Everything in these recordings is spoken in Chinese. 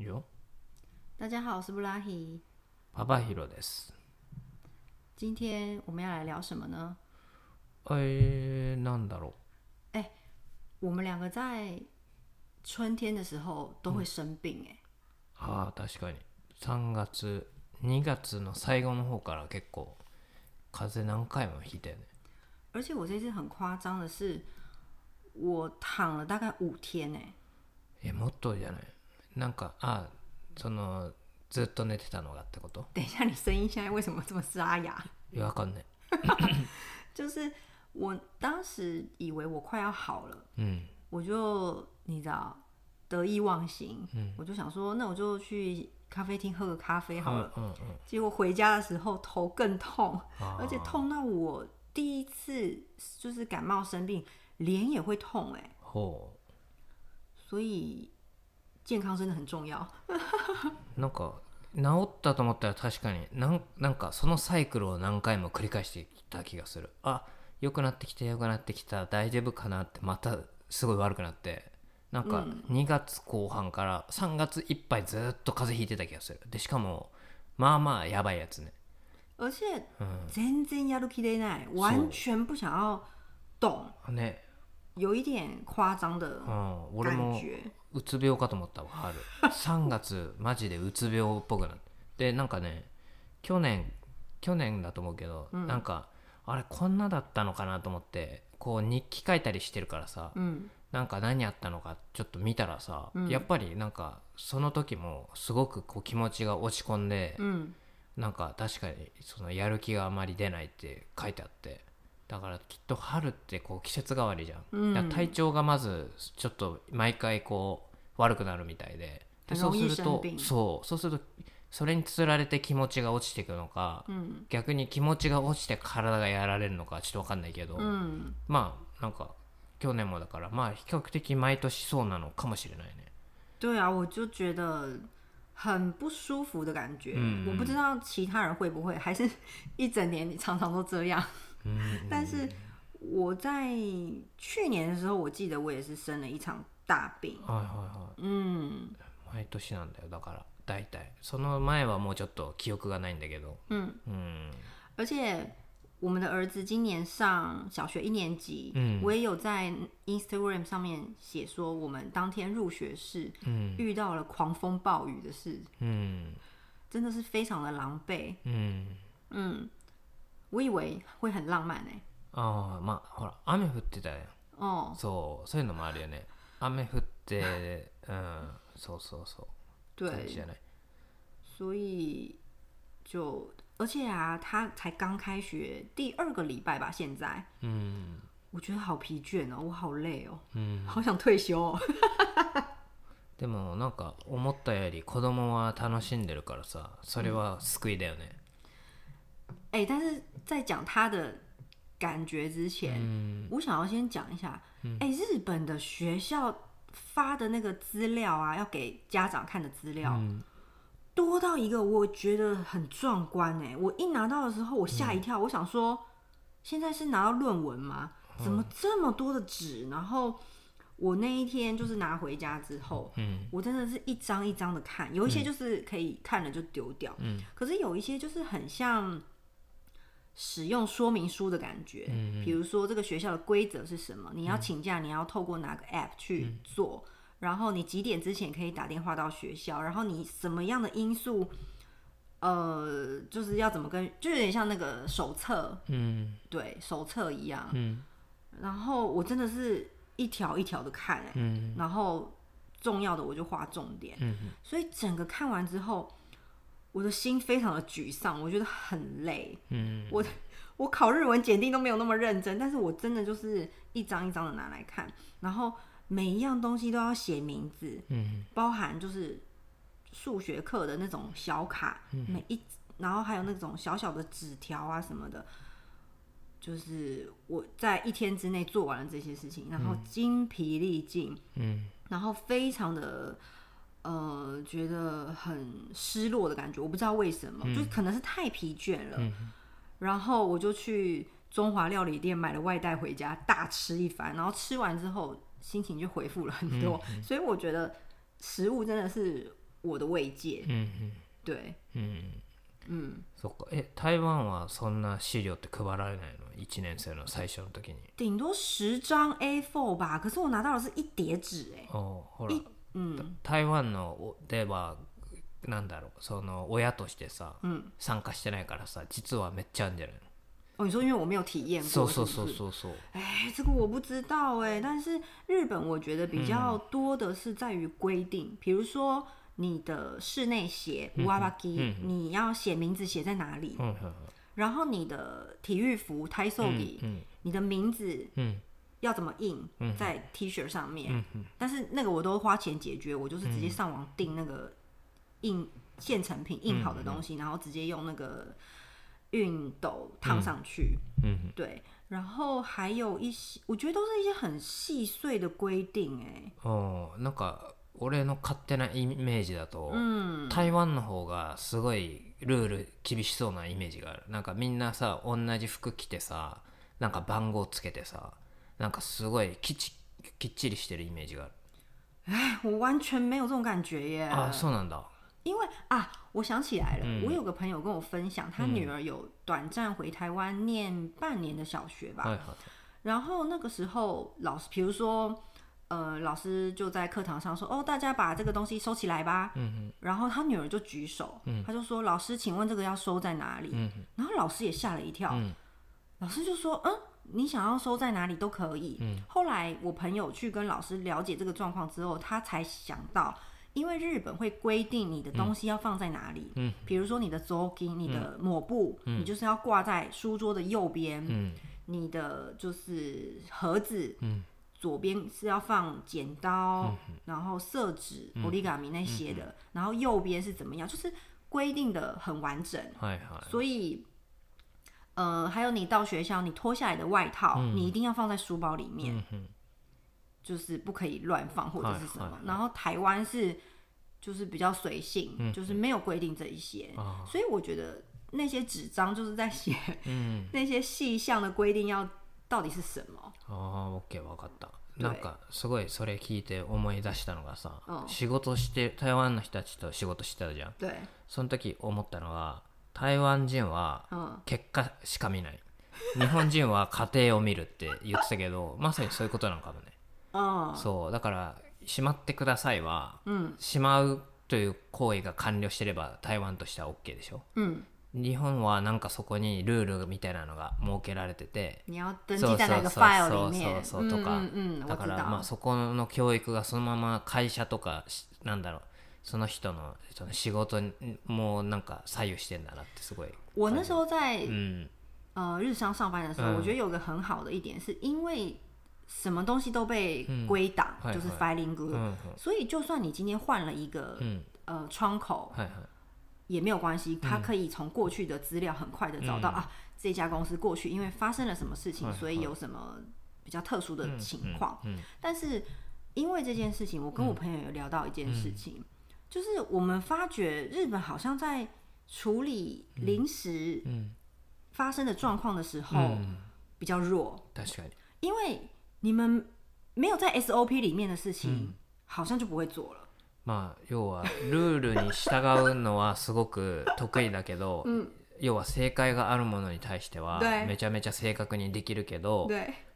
哟，大家好，我是布拉希。パパヒロです。今天我们要来聊什么呢？哎，なんだろう。哎，我们两个在春天的时候都会生病、哎、う。ああ、確かに。三月、二月の最後の方から結構、風邪何回もひいてね。而且我这次很夸张的是，我躺了大概五天、哎，え、もっとじゃないなんかあ、そのずっと寝てたのがってこと。等一下，你声音现在为什么这么沙哑？いやわかん 就是我当时以为我快要好了，嗯，我就你知道得意忘形，嗯，我就想说那我就去咖啡厅喝个咖啡好了，嗯嗯。结果回家的时候头更痛，而且痛到我第一次就是感冒生病，脸也会痛哎。哦，所以。健康真的很重要なんか治ったと思ったら確かになんなんかそのサイクルを何回も繰り返してきた気がするあ良くなってきた良くなってきた大丈夫かなってまたすごい悪くなってなんか2月後半から3月いっぱいずっと風邪ひいてた気がするでしかもまあまあやばいやつね而且全然やる気でない、完全不想要動ね有一点夸张的感觉、うん、うつ病かと思ったわ春3 月マジでうつ病っぽくなってでなんかね去年去年だと思うけど、うん、なんかあれこんなだったのかなと思ってこう日記書いたりしてるからさ、うん、なんか何あったのかちょっと見たらさ、うん、やっぱりなんかその時もすごくこう気持ちが落ち込んで、うん、なんか確かにそのやる気があまり出ないって書いてあってだからきっと春ってこう季節変わりじゃん、うん、体調がまずちょっと毎回こう悪くなるみたいででそうするとそうそうするとそれにつられて気持ちが落ちていくのか、うん、逆に気持ちが落ちて体がやられるのかちょっと分かんないけど、うん、まあなんか去年もだからまあ比較的毎年そうなのかもしれないね。对啊，我就觉得很不舒服的感觉。嗯、我不知道其他人会不会，还是一整年你常常都这样。但是我在去年的时候，我记得我也是生了一场大病。哎哎哎，嗯，はい、どうしなんだよ、だからだいその前はもうちょっと記憶がないんだけど。嗯嗯，而且我们的儿子今年上小学一年级，嗯，我也有在 Instagram 上面写说我们当天入学是遇到了狂风暴雨的事，嗯，真的是非常的狼狈，嗯嗯。我以为会很浪漫呢。啊，ほら、雨降ってたよ。哦。そう、そういうのもあるよね。雨降って、そうそうそう。对。所以，就而且啊，他才刚开学第二个礼拜吧，现在。嗯。我觉得好疲倦哦，我好累哦。嗯。好想退休。でもなんか思ったより子供は楽しんでるからさ、それは救いだよね。哎，但是在讲他的感觉之前，嗯，我想要先讲一下，哎，日本的学校发的那个资料啊，要给家长看的资料，多到一个我觉得很壮观哎！我一拿到的时候，我吓一跳，我想说，现在是拿到论文吗？怎么这么多的纸？然后我那一天就是拿回家之后，嗯，我真的是一张一张的看，有一些就是可以看了就丢掉，嗯，可是有一些就是很像。使用说明书的感觉，嗯，比如说这个学校的规则是什么？你要请假，你要透过哪个 app 去做？然后你几点之前可以打电话到学校？然后你什么样的因素，呃，就是要怎么跟，就有点像那个手册，嗯，对，手册一样，嗯，然后我真的是一条一条的看，嗯，然后重要的我就画重点，嗯，所以整个看完之后。我的心非常的沮丧，我觉得很累。嗯，我我考日文简定都没有那么认真，但是我真的就是一张一张的拿来看，然后每一样东西都要写名字。嗯，包含就是数学课的那种小卡，每一然后还有那种小小的纸条啊什么的，就是我在一天之内做完了这些事情，然后精疲力尽。嗯，然后非常的。呃，觉得很失落的感觉，我不知道为什么，就可能是太疲倦了。然后我就去中华料理店买了外带回家，大吃一番。然后吃完之后，心情就回复了很多。所以我觉得食物真的是我的慰藉。嗯嗯，对，嗯嗯。そっか、え、台湾はそんな資料って配られないの？一年生の最初の時に、顶多十张 A4 吧。可是我拿到的是一叠纸，哎。哦，一。台湾のではなんだろうその親としてさ、うん、参加してないからさ実はめっちゃあるんじゃないの哦，你说因为我没有体验过，是不是？哎，这个我不知道哎，但是日本我觉得比较多的是在于规定，比、嗯、如说你的室内鞋 w a b a k i 你要写名字写在哪里，嗯、然后你的体育服 t a i s o g i 你的名字，嗯。要怎么印在 T 恤上面？但是那个我都花钱解决，我就是直接上网订那个印现成品印好的东西，然后直接用那个熨斗烫上去。嗯，对。然后还有一些，我觉得都是一些很细碎的规定。哎，哦，なんか俺の勝手なイメージだと、台湾の方がすごいルール厳しそうなイメージがある。なんかみんなさ同じ服着てさ、なんか番号つけてさ。なんかすごいきちきっちりしてるイメージがある。哎，我完全没有这种感觉耶。啊，そうなんだ。因为啊，我想起来了，我有个朋友跟我分享，他女儿有短暂回台湾念半年的小学吧。然后那个时候，老师比如说，呃，老师就在课堂上说：“哦，大家把这个东西收起来吧。”嗯然后他女儿就举手，他就说：“老师，请问这个要收在哪里？”嗯然后老师也吓了一跳，老师就说：“嗯。”你想要收在哪里都可以。嗯，后来我朋友去跟老师了解这个状况之后，他才想到，因为日本会规定你的东西要放在哪里。嗯，比如说你的周给你的抹布，你就是要挂在书桌的右边。嗯，你的就是盒子，嗯，左边是要放剪刀，然后色纸、o r i g a 那些的，然后右边是怎么样？就是规定的很完整。所以。呃，还有你到学校，你脱下来的外套，你一定要放在书包里面，就是不可以乱放或者是什么。然后台湾是就是比较随性，就是没有规定这一些，所以我觉得那些纸张就是在写 那些细项的规定要到底是什么。啊，OK，わかった。なんかすごいそれ聞いて思い出したのがさ、仕事して台湾の人たちと仕事したじゃん。そのと思ったのは。台湾人は結果しか見ない、日本人は家庭を見るって言ってたけど まさにそういうことなのかもねそうだから「しまってくださいは」しまうという行為が完了してれば台湾としては OK でしょ、うん、日本はなんかそこにルールみたいなのが設けられててそうそうそうそうとかだからまあそこの教育がそのまま会社とかなんだろう我那时候在呃日商上班的时候，我觉得有个很好的一点，是因为什么东西都被归档，就是 filing group，所以就算你今天换了一个呃窗口，也没有关系，他可以从过去的资料很快的找到啊这家公司过去因为发生了什么事情，所以有什么比较特殊的情况。但是因为这件事情，我跟我朋友有聊到一件事情。就是我们发觉日本好像在处理临时发生的状况的时候比较弱，大概因为你们没有在 SOP 里面的事情，好像就不会做了。まあ要はルールに従うのはすごく得意だけど、要は正解があるものに対してはめちゃめちゃ正確にできるけど。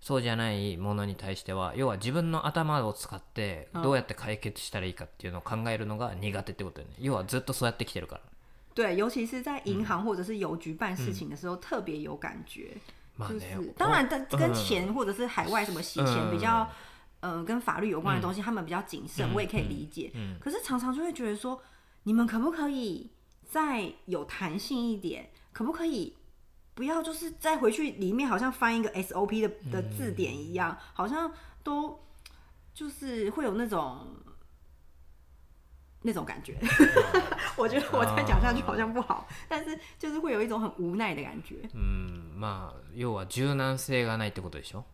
そうじゃないものに対しては要は自分の頭を使ってどうやって解決したらいいかっていうのを考えるのが苦手ってことよね要はずっとそうやってきてるから对，尤其是在银行或者是邮局办事情的时候，特别有感觉。就是当然，跟跟钱或者是海外什么洗钱比较，呃，跟法律有关的东西，他们比较谨慎，我也可以理解。可是常常就会觉得说，你们可不可以再有弹性一点？可不可以不要就是再回去里面好像翻一个 SOP 的的字典一样，嗯、好像都就是会有那种。那种感觉，我觉得我再讲下去好像不好、u 但是就是会有一种很無奈的感觉。嗯、まあ要は柔軟性がないってことでしょ。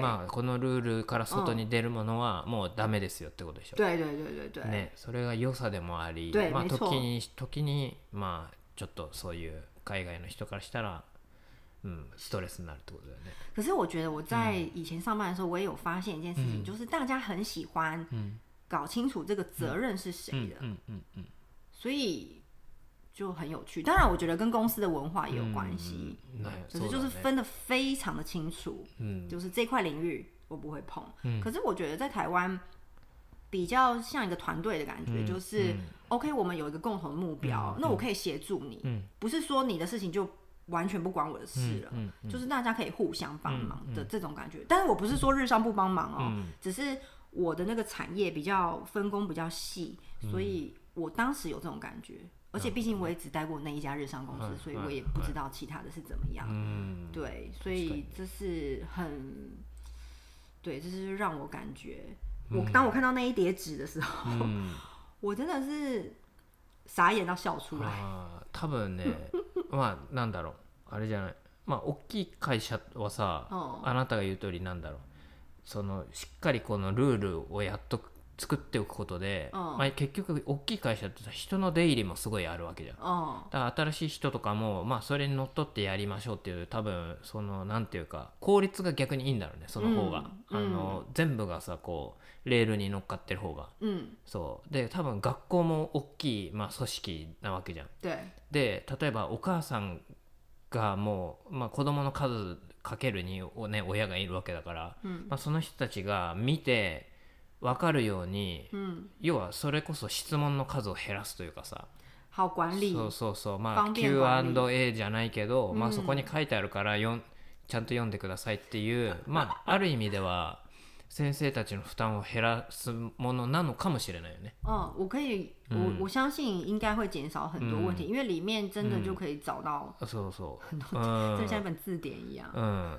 まあこのルールから外に出るものはもうダメですよってことでしょ。对对对对对。ね、それが良さでもあり、まあ時に時にまあちょっとそういう海外の人からしたら嗯，stress 那多可是我觉得我在以前上班的时候，我也有发现一件事情，就是大家很喜欢搞清楚这个责任是谁的。嗯嗯嗯。所以就很有趣。当然，我觉得跟公司的文化也有关系。对，可是就是分的非常的清楚。嗯，就是这块领域我不会碰。嗯。可是我觉得在台湾比较像一个团队的感觉，就是 OK，我们有一个共同的目标，那我可以协助你。嗯。不是说你的事情就。完全不管我的事了，就是大家可以互相帮忙的这种感觉。但是我不是说日商不帮忙哦，只是我的那个产业比较分工比较细，所以我当时有这种感觉。而且毕竟我也只待过那一家日商公司，所以我也不知道其他的是怎么样。对，所以这是很，对，这是让我感觉，我当我看到那一叠纸的时候，我真的是。傻眼到笑出来。あ多分ね まあなんだろうあれじゃないまあ大きい会社はさ、あなたが言う通りなんだろうそのしっかりこのルールをやっとく作っておくことで、うん、まあ、結局大きい会社って人の出入りもすごいあるわけじゃん、うん、だから新しい人とかも、まあ、それにのっとってやりましょうっていう多分そのなんていうか効率が逆にいいんだろうねその方が、うん、あの全部がさこうレールに乗っかってる方が、そうで多分学校も大きい、まあ、組織なわけじゃんで例えばお母さんがもう、まあ、子供の数かけるに、ね、親がいるわけだから、まあ、その人たちが見て分かるように、うん、要はそれこそ質問の数を減らすというかさそうそうそうまあ Q&A じゃないけど、うん、まあ、そこに書いてあるからよちゃんと読んでくださいっていう、まあ、ある意味では先生たちの負担を減らすものなのかもしれないよね。我可以，我我相信应该会减少很多问题，因为里面真的就可以找到。そうそう。就像一本字典一样。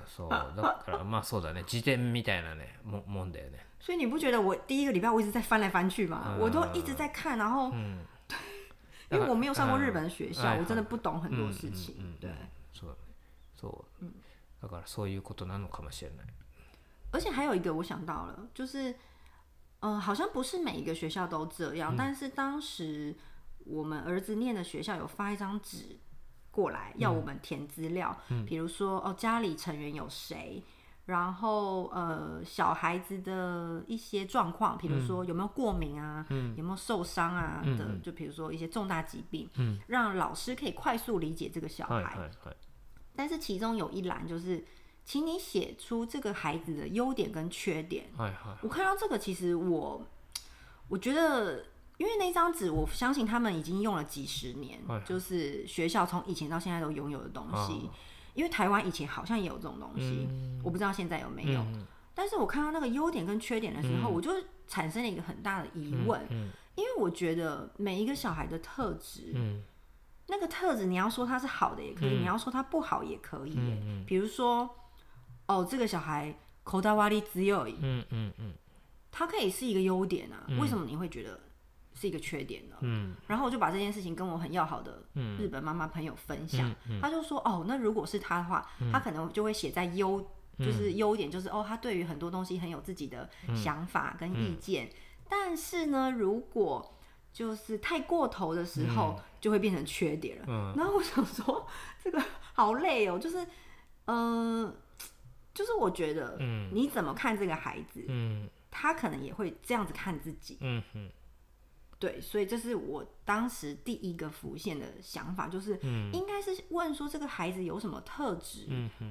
そう。だからまあそうだね、辞典みたいなねももんだよね。所以你不觉得我第一个礼拜我一直在翻来翻去吗？我都一直在看，然后，嗯，对，因为我没有上过日本的学校，我真的不懂很多事情，对，所以，所以，嗯，だからそういうことなのかもしれない。而且还有一个我想到了，就是，嗯，好像不是每一个学校都这样，但是当时我们儿子念的学校有发一张纸过来要我们填资料，嗯，比如说哦，家里成员有谁。然后，呃，小孩子的一些状况，比如说有没有过敏啊，有没有受伤啊的，就比如说一些重大疾病，让老师可以快速理解这个小孩。但是其中有一栏就是，请你写出这个孩子的优点跟缺点。我看到这个，其实我我觉得，因为那张纸，我相信他们已经用了几十年，就是学校从以前到现在都拥有的东西。因为台湾以前好像也有这种东西，我不知道现在有没有。但是我看到那个优点跟缺点的时候，我就产生了一个很大的疑问。因为我觉得每一个小孩的特质，那个特质你要说它是好的也可以，你要说它不好也可以。比如说，哦，这个小孩口大挖里只有，嗯嗯嗯，可以是一个优点啊？为什么你会觉得？是一个缺点了。嗯，然后我就把这件事情跟我很要好的日本妈妈朋友分享，他就说：“哦，那如果是他的话，他可能就会写在优，就是优点就是哦，他对于很多东西很有自己的想法跟意见。但是呢，如果就是太过头的时候，就会变成缺点了。然后我想说，这个好累哦，就是嗯，就是我觉得，你怎么看这个孩子，嗯，他可能也会这样子看自己，嗯哼。”对，所以这是我当时第一个浮现的想法，就是应该是问说这个孩子有什么特质，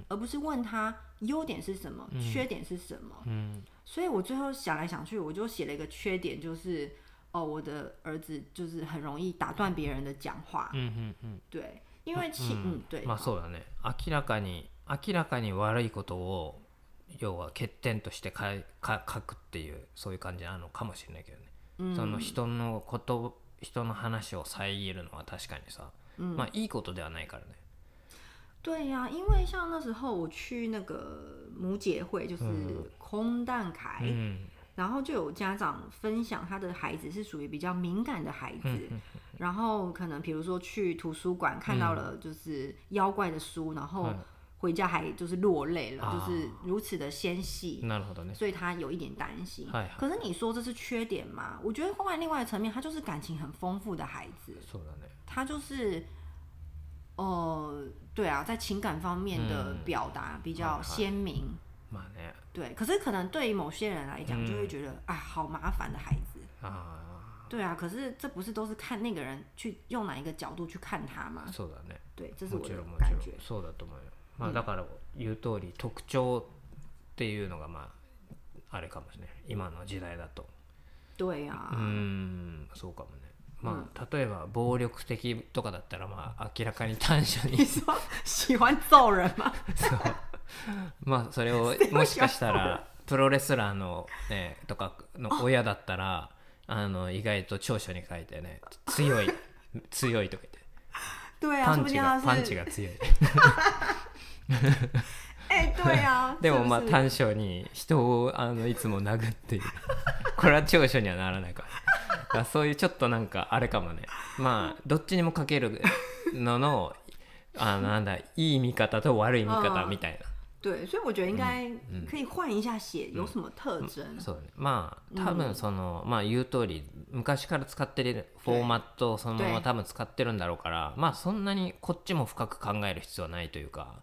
而不是问他优点是什么、缺点是什么。嗯，所以我最后想来想去，我就写了一个缺点，就是哦，我的儿子就是很容易打断别人的讲话。嗯嗯嗯，对，因为其嗯对。まあそうだね。明らかに明らかに悪いことを要は欠点として書くっていうそういう感じなのかもしれないけどね。その人のこと、人の話を遮るのは確かにさ、まあいいことではないからね。对呀，因为像那时候我去那个母姐会，就是空荡开，然后就有家长分享他的孩子是属于比较敏感的孩子，然后可能比如说去图书馆看到了就是妖怪的书，然后。回家还就是落泪了，就是如此的纤细，所以他有一点担心。可是你说这是缺点吗？我觉得另外另外层面，他就是感情很丰富的孩子。他就是，呃，对啊，在情感方面的表达比较鲜明。对，可是可能对于某些人来讲，就会觉得啊，好麻烦的孩子啊。对啊，可是这不是都是看那个人去用哪一个角度去看他吗？对，这是我的感觉。まあ、だから言う通り特徴っていうのがまああれかもしれない今の時代だと。どうやうんそうかもね。まあ、例えば暴力的とかだったらまあ明らかに短所に 喜欢揍人吗そうまあそれを もしかしたらプロレスラーの、ね、とかの親だったらあの意外と長所に書いてね強い強いとか言って。パンチがパンチが強い。えー、でもまあ短所に人をあのいつも殴っている これは長所にはならないからそういうちょっとなんかあれかもねまあどっちにもかけるののあなんだいい見方と悪い見方みたいな。对，所以我觉得应该可以换一下写有什么特征。そうね。まあ多分その、まあ言う通り昔から使ってるフォーマットをそのまま多分使ってるんだろうから、まあそんなにこっちも深く考える必要はないというか。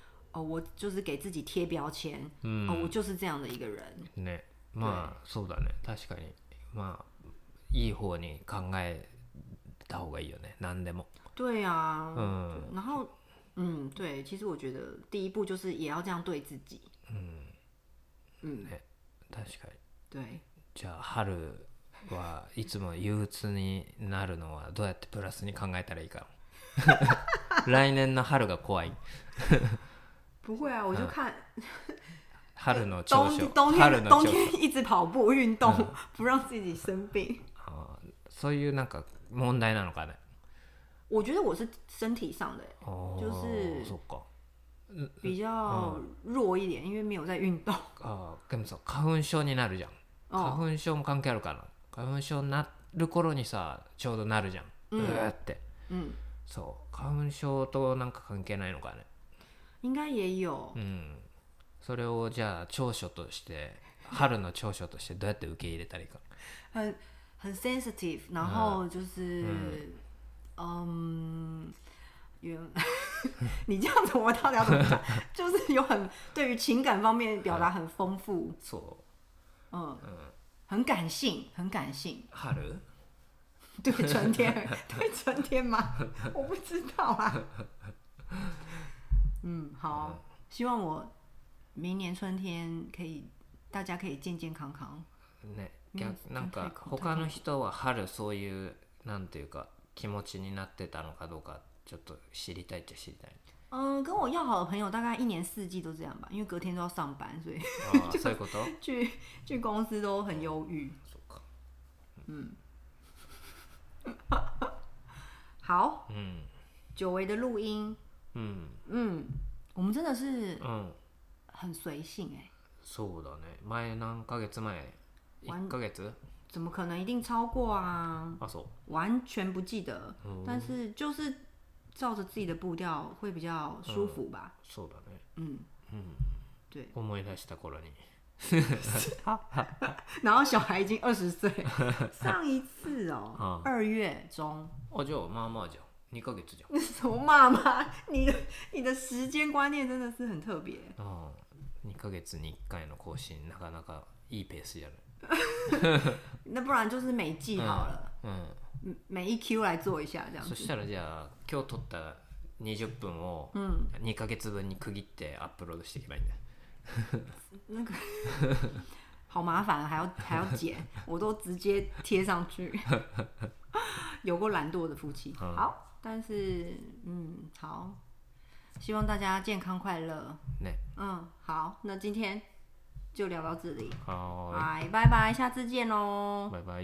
哦，我就是给自己贴标签、う哦，我就是这样的一个人。ね、まあそうだね、確かに、まあいい方に考えた方がいいよね、何でも。对啊，嗯，然后嗯，对，其实我觉得第一步就是也要这样对自己。嗯嗯、ね、確かに。对。じゃあ春はいつも憂鬱になるのはどうやってプラスに考えたらいいか。来年の春が怖い。不会啊，我就看。春の朝食冬天冬天一直跑步運動、不让自己生病あそういうなんか問題なのかね我觉得我是身体上的就是そっか比较弱一点、因为没有在运動 あでもさ花粉症になるじゃん花粉症も関係あるかな花粉症になる頃にさちょうどなるじゃんうー、って、うん、そう花粉症となんか関係ないのかね应该也有。嗯，それをじゃあ長所として、春の長所としてどうやって受け入れたりか。很很 sensitive，然后就是，嗯，有 你这样子，我到底要怎么讲？就是有很对于情感方面表达很丰富。错。嗯。嗯。很感性，很感性。春？对春天，对春天吗？我不知道啊。嗯，好，希望我明年春天可以，大家可以健健康康。ね、なんか他の人は春そういうなんていうか気持ちになってたのかどうかちょっと知りたいっちゃ知りたい。うん、跟我要好的朋友大概一年四季都这样吧，因为隔天都要上班，所以 去去公司都很忧郁。嗯，好，嗯，久违的录音。嗯嗯，我们真的是嗯很随性哎。そうだね。前月前、一ヶ月？怎么可能一定超过啊？完全不记得，但是就是照着自己的步调会比较舒服吧。そうだね。嗯嗯，对。思い出した頃に。然后小孩已经二十岁。上一次哦，二月中。我就妈妈讲。二ヶ月じゃんそうまあまあ你的你的时间观念真的是很特别うんヶ月に一回の更新なかなかいいペースやる。那不然就是每季好了、嗯。每一 Q 来做一下这样そしたらじゃあ今日撮った二十分を二ヶ月分に区切ってアップロードしていけばいいんだよ 那个好麻烦，还要还要剪，我都直接贴上去，有过懒惰的夫妻。好，但是，嗯，好，希望大家健康快乐。嗯，好，那今天就聊到这里。好，拜拜下次见喽。拜拜。